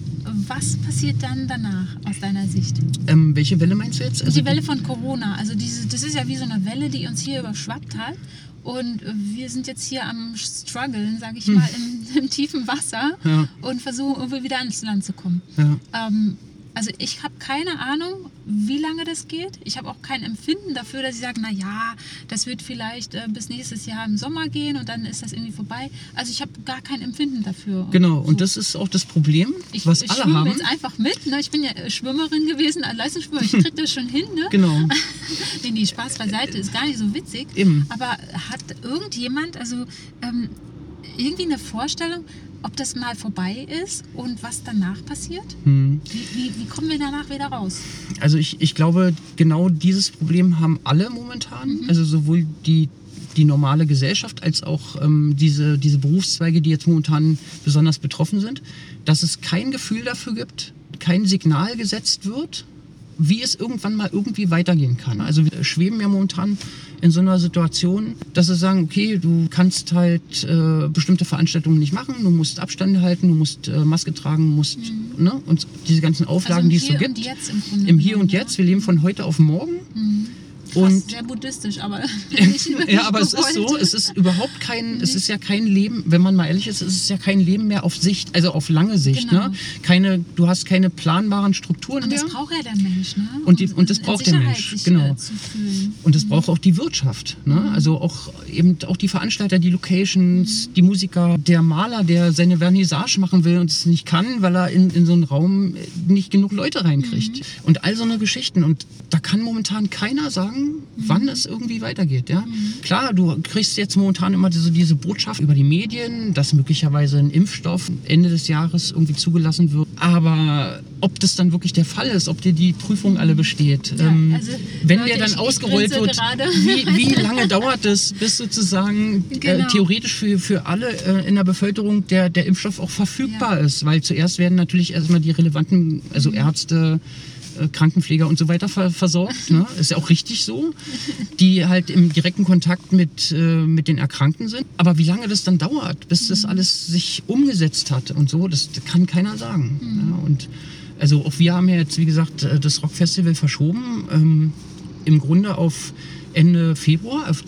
was passiert dann danach aus deiner Sicht? Ähm, welche Welle meinst du jetzt? Also die Welle von Corona, also diese, das ist ja wie so eine Welle, die uns hier überschwappt hat. Und wir sind jetzt hier am struggeln, sage ich mal, im, im tiefen Wasser Hm. Ja. und versuchen irgendwie wieder ans Land zu kommen. Ja. Ähm, also ich habe keine Ahnung, wie lange das geht. Ich habe auch kein Empfinden dafür, dass ich sage, na ja, das wird vielleicht äh, bis nächstes Jahr im Sommer gehen und dann ist das irgendwie vorbei. Also ich habe gar kein Empfinden dafür. Genau, So. und das ist auch das Problem, ich, was ich alle schwimme haben. jetzt einfach mit. Ne? Ich bin ja äh, Schwimmerin gewesen, Leistungsschwimmer. Ich krieg das schon hin. Ne? Genau. nee, nee, Spaß beiseite, ist gar nicht so witzig. Eben. Aber hat irgendjemand, also ähm, irgendwie eine Vorstellung, ob das mal vorbei ist und was danach passiert? Hm. Wie, wie, wie kommen wir danach wieder raus? Also ich, ich glaube, genau dieses Problem haben alle momentan. Also sowohl die, die normale Gesellschaft als auch ähm, diese, diese Berufszweige, die jetzt momentan besonders betroffen sind, dass es kein Gefühl dafür gibt, kein Signal gesetzt wird, wie es irgendwann mal irgendwie weitergehen kann. Also wir schweben ja momentan in so einer Situation, dass sie sagen, okay, du kannst halt äh, bestimmte Veranstaltungen nicht machen, du musst Abstände halten, du musst äh, Maske tragen, musst, ne, und diese ganzen Auflagen, im die es so Hier gibt. und Jetzt im Im Hier und. Jetzt, wir leben von heute auf morgen. Krass, Und sehr buddhistisch, aber ja, aber es ist so, es ist überhaupt kein, es ist ja kein Leben, wenn man mal ehrlich ist, es ist ja kein Leben mehr auf Sicht, also auf lange Sicht. Genau. Ne? Keine, du hast keine planbaren Strukturen Und das mehr. braucht ja der Mensch, ne? Und die- und das braucht der Mensch, sich, genau. Zu fühlen. Und das braucht auch die Wirtschaft. Ne? Also auch eben auch die Veranstalter, die Locations, die Musiker, der Maler, der seine Vernissage machen will und es nicht kann, weil er in, in so einen Raum nicht genug Leute reinkriegt. Und all so eine Geschichten. Und da kann momentan keiner sagen, sagen, wann es irgendwie weitergeht. Ja? Klar, du kriegst jetzt momentan immer diese, diese Botschaft über die Medien, dass möglicherweise ein Impfstoff Ende des Jahres irgendwie zugelassen wird. Aber ob das dann wirklich der Fall ist, ob dir die Prüfung alle besteht, Ja, ähm, also, wenn Leute, der dann ich- ich ausgerollt grinse wird, wie, wie lange dauert es, bis sozusagen äh, Genau. theoretisch für, für alle äh, in der Bevölkerung der, der Impfstoff auch verfügbar Ja. ist? Weil zuerst werden natürlich erstmal die relevanten, also Mhm. Ärzte, äh, Krankenpfleger und so weiter ver versorgt. Ne? Ist ja auch richtig so, die halt im direkten Kontakt mit, äh, mit den Erkrankten sind. Aber wie lange das dann dauert, bis Mhm. das alles sich umgesetzt hat und so, das kann keiner sagen. Mhm. Ja? Und also auch wir haben ja jetzt, wie gesagt, äh, das Rockfestival verschoben. Ähm, Im Grunde auf Ende Februar, auf,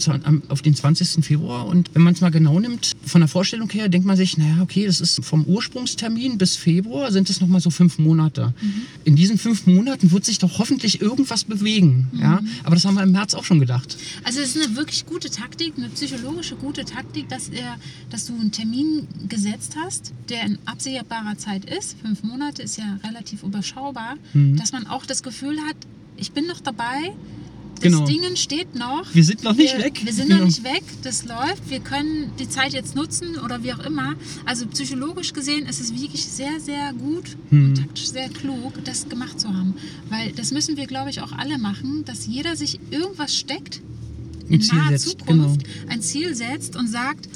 auf den 20. Februar. Und wenn man es mal genau nimmt, von der Vorstellung her, denkt man sich, naja, okay, das ist vom Ursprungstermin bis Februar sind es nochmal so fünf Monate. In diesen fünf Monaten wird sich doch hoffentlich irgendwas bewegen. Ja? Aber das haben wir im März auch schon gedacht. Also es ist eine wirklich gute Taktik, eine psychologische gute Taktik, dass, er, dass du einen Termin gesetzt hast, der in absehbarer Zeit ist. Fünf Monate ist ja relativ überschaubar. Mhm. Dass man auch das Gefühl hat, ich bin noch dabei. Das Genau. Ding steht noch. Wir sind noch nicht wir, weg. Wir sind Genau. noch nicht weg, das läuft. Wir können die Zeit jetzt nutzen oder wie auch immer. Also psychologisch gesehen ist es wirklich sehr, sehr gut Hm. und taktisch sehr klug, das gemacht zu haben. Weil das müssen wir, glaube ich, auch alle machen, dass jeder sich irgendwas steckt in naher Zukunft genau. ein Ziel setzt und sagt,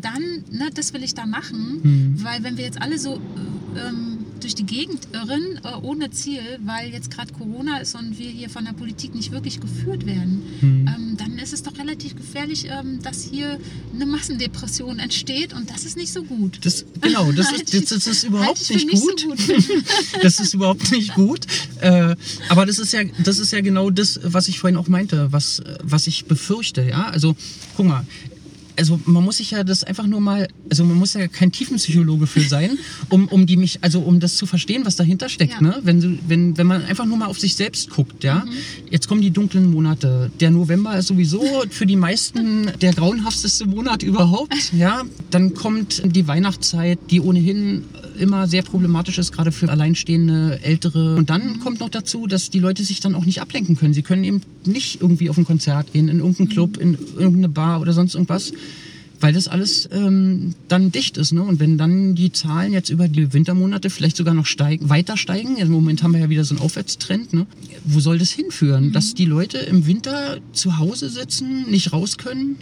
dann, ne, das will ich da machen. Hm. Weil wenn wir jetzt alle so äh, ähm, durch die Gegend irren, äh, ohne Ziel, weil jetzt gerade Corona ist und wir hier von der Politik nicht wirklich geführt werden, Hm. ähm, dann ist es doch relativ gefährlich, ähm, dass hier eine Massendepression entsteht und das ist nicht so gut. Das, genau, das ist, das, das ist überhaupt nicht, nicht so gut. gut. das ist überhaupt nicht gut. Äh, aber das ist ja, das ist ja genau das, was ich vorhin auch meinte, was, was ich befürchte. Ja, also guck mal. Also man muss sich ja das einfach nur mal, also man muss ja kein Tiefenpsychologe für sein, um, um die mich, also um das zu verstehen, was dahinter steckt. Ja. Ne? Wenn, wenn, wenn man einfach nur mal auf sich selbst guckt, ja. Jetzt kommen die dunklen Monate. Der November ist sowieso für die meisten der grauenhafteste Monat überhaupt. Ja, dann kommt die Weihnachtszeit, die ohnehin immer sehr problematisch ist, gerade für alleinstehende Ältere. Und dann kommt noch dazu, dass die Leute sich dann auch nicht ablenken können. Sie können eben nicht irgendwie auf ein Konzert gehen, in irgendeinen Club, in irgendeine Bar oder sonst irgendwas. Weil das alles ähm, dann dicht ist. Ne? Und wenn dann die Zahlen jetzt über die Wintermonate vielleicht sogar noch steigen, weiter steigen, also im Moment haben wir ja wieder so einen Aufwärtstrend, ne? wo soll das hinführen? Dass die Leute im Winter zu Hause sitzen, nicht raus können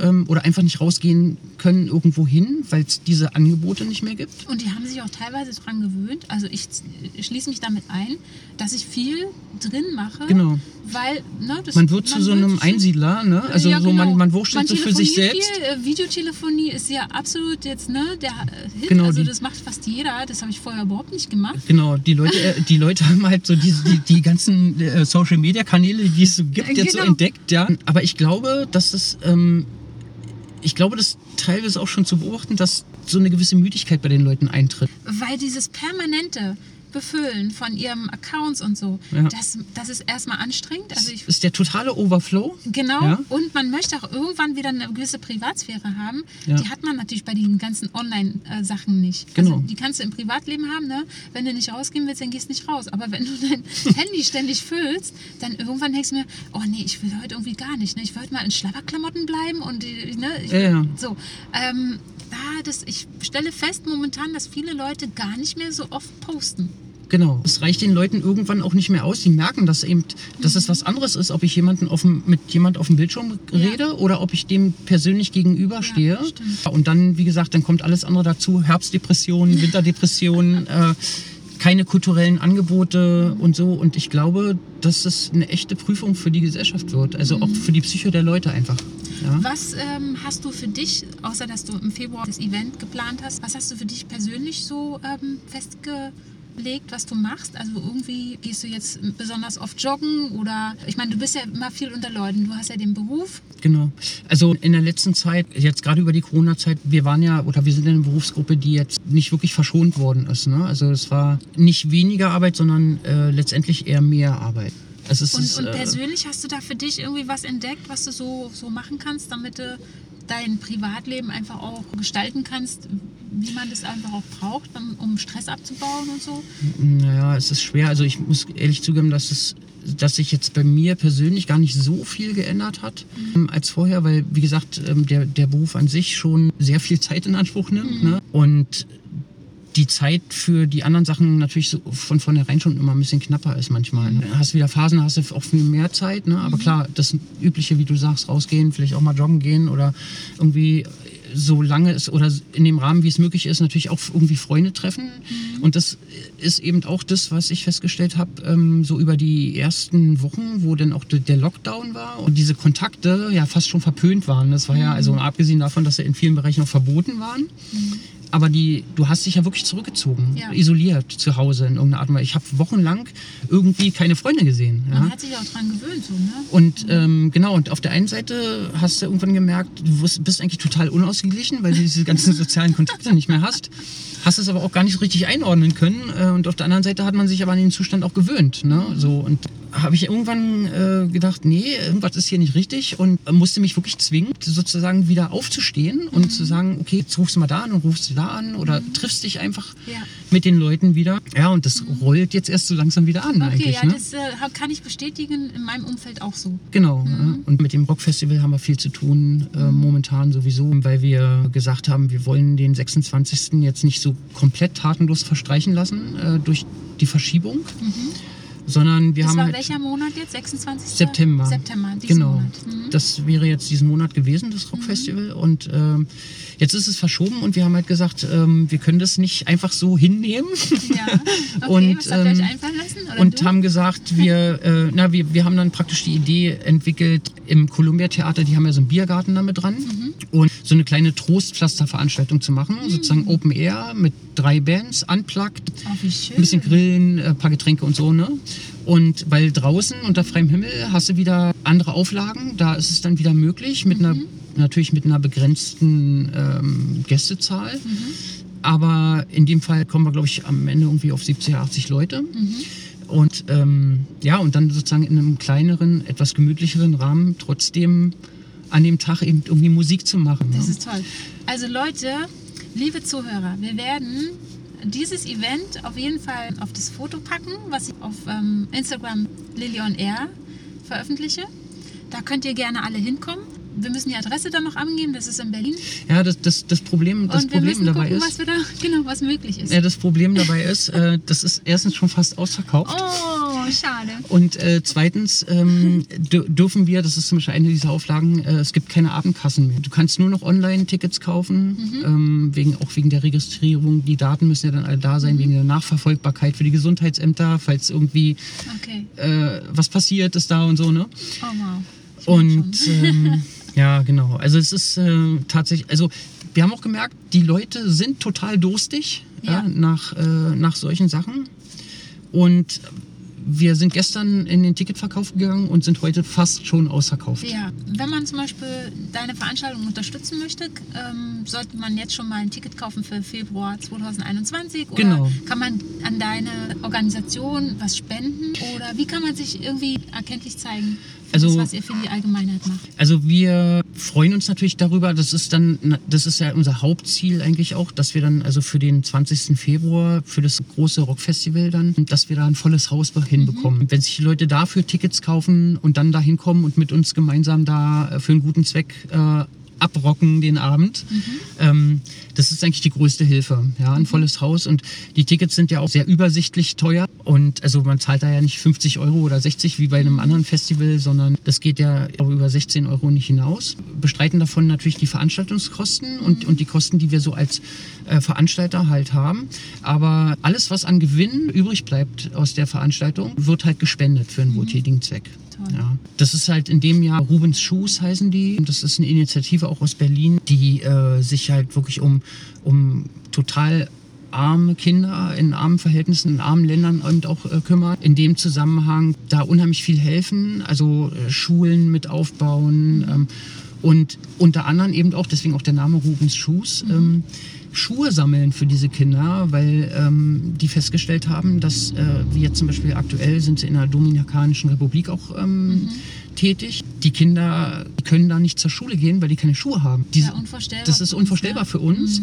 ähm, oder einfach nicht rausgehen können irgendwo hin, weil es diese Angebote nicht mehr gibt? Und die haben sich auch teilweise dran gewöhnt. Also ich schließe mich damit ein, dass ich viel drin mache. Genau. Weil, ne, das, Man wird zu so einem Einsiedler, ne? Also Ja, so genau. man, man wurschtelt so für sich selbst. Viel. Äh, Videotelefonie ist ja absolut jetzt, ne, der äh, Hit. Genau, also die- das macht fast jeder. Das habe ich vorher überhaupt nicht gemacht. Genau, die Leute, äh, die Leute haben halt so diese, die, die ganzen äh, Social Media Kanäle, die es so gibt, Äh, jetzt so genau. entdeckt, ja. Aber ich glaube, dass das, ähm, ich glaube, das teilweise auch schon zu beobachten, dass so eine gewisse Müdigkeit bei den Leuten eintritt. Weil dieses permanente Befüllen von ihrem Accounts und so, Ja. das, das ist erstmal anstrengend. Also ich Das ist der totale Overflow. Genau. Ja. Und man möchte auch irgendwann wieder eine gewisse Privatsphäre haben. Ja. Die hat man natürlich bei den ganzen Online-Sachen nicht. Genau. Also die kannst du im Privatleben haben, ne? Wenn du nicht rausgehen willst, dann gehst du nicht raus. Aber wenn du dein Handy ständig füllst, dann irgendwann denkst du mir, oh nee, ich will heute irgendwie gar nicht. Ne? Ich will heute mal in Schlabberklamotten bleiben und äh, ne? ich, so. Ähm, da, das, ich stelle fest momentan, dass viele Leute gar nicht mehr so oft posten. Genau. Es reicht den Leuten irgendwann auch nicht mehr aus. Die merken, dass eben, dass es was anderes ist, ob ich jemanden auf dem, mit jemand auf dem Bildschirm rede oder ob ich dem persönlich gegenüberstehe. Ja, und dann, wie gesagt, dann kommt alles andere dazu. Herbstdepressionen, Winterdepressionen, äh, keine kulturellen Angebote und so. Und ich glaube, dass es eine echte Prüfung für die Gesellschaft wird. Also auch für die Psyche der Leute einfach. Ja? Was ähm, hast du für dich, außer dass du im Februar das Event geplant hast, was hast du für dich persönlich so ähm, festgelegt, was du machst? Also irgendwie gehst du jetzt besonders oft joggen oder ich meine, du bist ja immer viel unter Leuten, du hast ja den Beruf. Genau. Also in der letzten Zeit, jetzt gerade über die Corona-Zeit, wir waren ja oder wir sind in einer Berufsgruppe, die jetzt nicht wirklich verschont worden ist. Ne? Also es war nicht weniger Arbeit, sondern äh, letztendlich eher mehr Arbeit. Also es Und, ist, und äh, persönlich hast du da für dich irgendwie was entdeckt, was du so, so machen kannst, damit du dein Privatleben einfach auch gestalten kannst, wie man das einfach auch braucht, um, Stress abzubauen und so? Naja, es ist schwer. Also ich muss ehrlich zugeben, dass es dass sich jetzt bei mir persönlich gar nicht so viel geändert hat ähm, als vorher, weil, wie gesagt, ähm, der, der Beruf an sich schon sehr viel Zeit in Anspruch nimmt. Ne? Und die Zeit für die anderen Sachen natürlich so von vornherein schon immer ein bisschen knapper ist manchmal. Ne? Hast wieder Phasen, hast du auch viel mehr Zeit, ne? aber klar, das Übliche, wie du sagst, rausgehen, vielleicht auch mal joggen gehen oder irgendwie so lange es oder in dem Rahmen, wie es möglich ist, natürlich auch irgendwie Freunde treffen. Und das ist eben auch das, was ich festgestellt habe, ähm, so über die ersten Wochen, wo dann auch de- der Lockdown war und diese Kontakte ja fast schon verpönt waren. Das war ja, also abgesehen davon, dass sie in vielen Bereichen noch verboten waren. Aber die, du hast dich ja wirklich zurückgezogen, Ja. isoliert zu Hause in irgendeiner Art und Weise. Ich habe wochenlang irgendwie keine Freunde gesehen. Ja? Man hat sich auch dran gewöhnt, so, ne? Und ähm, genau, und auf der einen Seite hast du irgendwann gemerkt, du bist eigentlich total unausgeglichen, weil du diese ganzen sozialen Kontakte nicht mehr hast. Hast es aber auch gar nicht so richtig einordnen können. Äh, und auf der anderen Seite hat man sich aber an den Zustand auch gewöhnt. Ne? So, und habe ich irgendwann äh, gedacht, nee, irgendwas ist hier nicht richtig und musste mich wirklich zwingen, sozusagen wieder aufzustehen und zu sagen, okay, jetzt rufst du mal da an und rufst du da an oder triffst dich einfach Ja. mit den Leuten wieder. Ja, und das rollt jetzt erst so langsam wieder an Okay, eigentlich. ja, ne? das äh, kann ich bestätigen, in meinem Umfeld auch so. Genau. ja. Und mit dem Rockfestival haben wir viel zu tun, äh, momentan sowieso, weil wir gesagt haben, wir wollen den 26. jetzt nicht so komplett tatenlos verstreichen lassen äh, durch die Verschiebung, sondern wir das haben war halt welcher Monat jetzt? 26. September. September, diesen genau. Monat. Mhm. Das wäre jetzt diesen Monat gewesen, das Rockfestival. Und ähm, jetzt ist es verschoben und wir haben halt gesagt, ähm, wir können das nicht einfach so hinnehmen. Ja. Okay, Und, ähm, lassen? Und du? haben gesagt, wir, äh, na, wir, wir haben dann praktisch die Idee entwickelt, im Columbia Theater, die haben ja so einen Biergarten damit dran, Mhm. und so eine kleine Trostpflasterveranstaltung zu machen, sozusagen Open Air mit drei Bands, unplugged, Oh, ein bisschen grillen, ein paar Getränke und so, ne? Und weil draußen unter freiem Himmel hast du wieder andere Auflagen, da ist es dann wieder möglich, mit einer, natürlich mit einer begrenzten ähm, Gästezahl. Aber in dem Fall kommen wir, glaube ich, am Ende irgendwie auf 70, 80 Leute. Und ähm, ja, und dann sozusagen in einem kleineren, etwas gemütlicheren Rahmen trotzdem an dem Tag eben irgendwie Musik zu machen. Das ne? ist toll. Also Leute, liebe Zuhörer, wir werden dieses Event auf jeden Fall auf das Foto packen, was ich auf ähm, Instagram Lily on Air veröffentliche. Da könnt ihr gerne alle hinkommen. Wir müssen die Adresse dann noch angeben, das ist in Berlin. Ja, das, das, das Problem, das Und wir Problem müssen dabei gucken, ist. was wir da, genau, was möglich ist. Ja, das Problem dabei ist, äh, das ist erstens schon fast ausverkauft. Oh, schade. Und äh, zweitens ähm, dür- dürfen wir, das ist zum Beispiel eine dieser Auflagen, äh, es gibt keine Abendkassen mehr. Du kannst nur noch Online-Tickets kaufen, ähm, wegen, auch wegen der Registrierung. Die Daten müssen ja dann alle da sein, wegen der Nachverfolgbarkeit für die Gesundheitsämter, falls irgendwie Okay. äh, was passiert ist da und so, ne? Oh, wow. Ich Und ähm, ja, genau. Also es ist äh, tatsächlich, also wir haben auch gemerkt, die Leute sind total durstig ja. Ja. nach, äh, nach solchen Sachen. Und wir sind gestern in den Ticketverkauf gegangen und sind heute fast schon ausverkauft. Ja, wenn man zum Beispiel deine Veranstaltung unterstützen möchte, ähm, sollte man jetzt schon mal ein Ticket kaufen für Februar 2021 oder Genau. kann man an deine Organisation was spenden oder wie kann man sich irgendwie erkenntlich zeigen, Also- das, was ihr für die Allgemeinheit macht? Also wir freuen uns natürlich darüber. Das ist dann, das ist ja unser Hauptziel eigentlich auch, dass wir dann also für den 20. Februar für das große Rockfestival dann, dass wir da ein volles Haus hinbekommen. Wenn sich die Leute dafür Tickets kaufen und dann da hinkommen und mit uns gemeinsam da äh, für einen guten Zweck äh, abrocken den Abend. Ähm, das ist eigentlich die größte Hilfe. Ja, ein volles Haus und die Tickets sind ja auch sehr übersichtlich teuer und also man zahlt da ja nicht 50 Euro oder 60 wie bei einem anderen Festival, sondern das geht ja auch über 16 Euro nicht hinaus. Bestreiten davon natürlich die Veranstaltungskosten und, und die Kosten, die wir so als äh, Veranstalter halt haben. Aber alles, was an Gewinn übrig bleibt aus der Veranstaltung, wird halt gespendet für einen wohltätigen Zweck. Ja. Das ist halt in dem Jahr Rubens Shoes heißen die. Das ist eine Initiative auch aus Berlin, die äh, sich halt wirklich um, um total arme Kinder in armen Verhältnissen, in armen Ländern eben auch äh, kümmert. In dem Zusammenhang da unheimlich viel helfen, also äh, Schulen mit aufbauen ähm, und unter anderem eben auch, deswegen auch der Name Rubens Shoes, ähm, Schuhe sammeln für diese Kinder, weil ähm, die festgestellt haben, dass äh, wie jetzt zum Beispiel aktuell sind sie in der Dominikanischen Republik auch ähm, tätig. Die Kinder können da nicht zur Schule gehen, weil die keine Schuhe haben. Die, Ja, unvorstellbar Das ist für uns, unvorstellbar ja. für uns.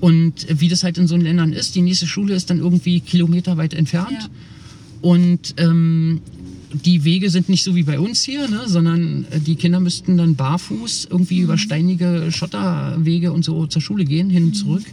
Und äh, wie das halt in so Ländern ist, die nächste Schule ist dann irgendwie kilometerweit entfernt. Ja. Und ähm, die Wege sind nicht so wie bei uns hier, ne, sondern äh, die Kinder müssten dann barfuß irgendwie über steinige Schotterwege und so zur Schule gehen, hin und zurück,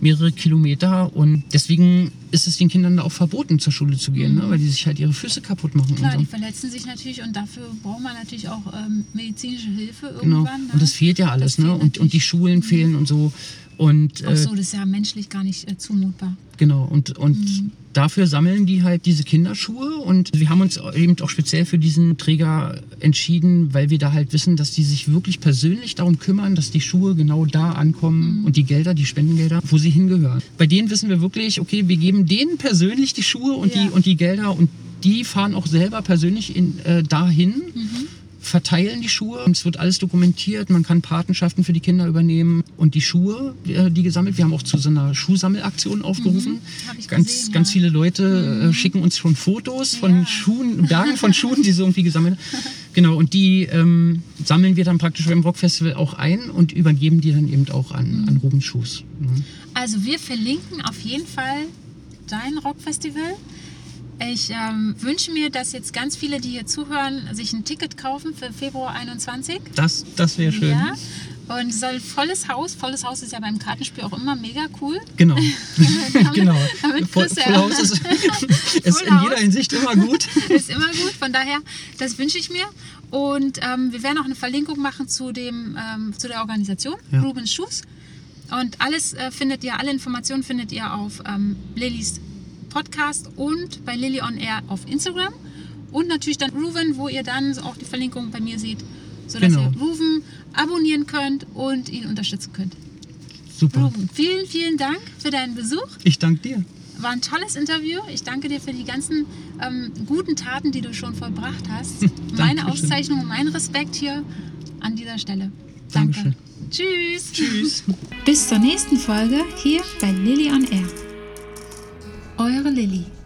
mehrere Kilometer. Und deswegen ist es den Kindern auch verboten, zur Schule zu gehen, ne, weil die sich halt ihre Füße kaputt machen. Klar, und die so. verletzen sich natürlich und dafür braucht man natürlich auch ähm, medizinische Hilfe Genau. irgendwann. Ne? Und das fehlt ja alles, Das ne? fehlt Und, und die. Schulen fehlen und so. Und Auch äh, so, das ist ja menschlich gar nicht äh, zumutbar. Genau, und, und dafür sammeln die halt diese Kinderschuhe und wir haben uns eben auch speziell für diesen Träger entschieden, weil wir da halt wissen, dass die sich wirklich persönlich darum kümmern, dass die Schuhe genau da ankommen und die Gelder, die Spendengelder, wo sie hingehören. Bei denen wissen wir wirklich, okay, wir geben denen persönlich die Schuhe und, Ja. die, und die Gelder und die fahren auch selber persönlich in, äh, dahin. Verteilen die Schuhe. Es wird alles dokumentiert. Man kann Patenschaften für die Kinder übernehmen. Und die Schuhe, äh, die gesammelt, wir haben auch zu so einer Schuhsammelaktion aufgerufen. Ich ganz, gesehen, ganz ja. viele Leute äh, schicken uns schon Fotos von Ja. Schuhen, Bergen von Schuhen, die sie irgendwie gesammelt haben. Genau, und die ähm, sammeln wir dann praktisch beim Rockfestival auch ein und übergeben die dann eben auch an, an Ruben Schuss. Mhm. Also wir verlinken auf jeden Fall dein Rockfestival. Ich ähm, wünsche mir, dass jetzt ganz viele, die hier zuhören, sich ein Ticket kaufen für Februar 21. Das, das wäre schön. Ja. Und es soll volles Haus. Volles Haus ist ja beim Kartenspiel auch immer mega cool. Genau. genau. damit Voll, ja- House ist, ist in jeder Hinsicht immer gut. ist immer gut. Von daher, das wünsche ich mir. Und ähm, wir werden auch eine Verlinkung machen zu, dem, ähm, zu der Organisation, Ja. Rubens Schuss. Und alles äh, findet ihr, alle Informationen findet ihr auf ähm, Lillys Podcast und bei Lilly on Air auf Instagram. Und natürlich dann Ruven, wo ihr dann auch die Verlinkung bei mir seht, sodass Genau. ihr Ruven abonnieren könnt und ihn unterstützen könnt. Super. Ruven, vielen, vielen Dank für deinen Besuch. Ich danke dir. War ein tolles Interview. Ich danke dir für die ganzen ähm, guten Taten, die du schon vollbracht hast. Meine. Auszeichnung und mein Respekt hier an dieser Stelle. Danke. Dankeschön. Tschüss. Tschüss. Bis zur nächsten Folge hier bei Lilly on Air. Eure Lilly.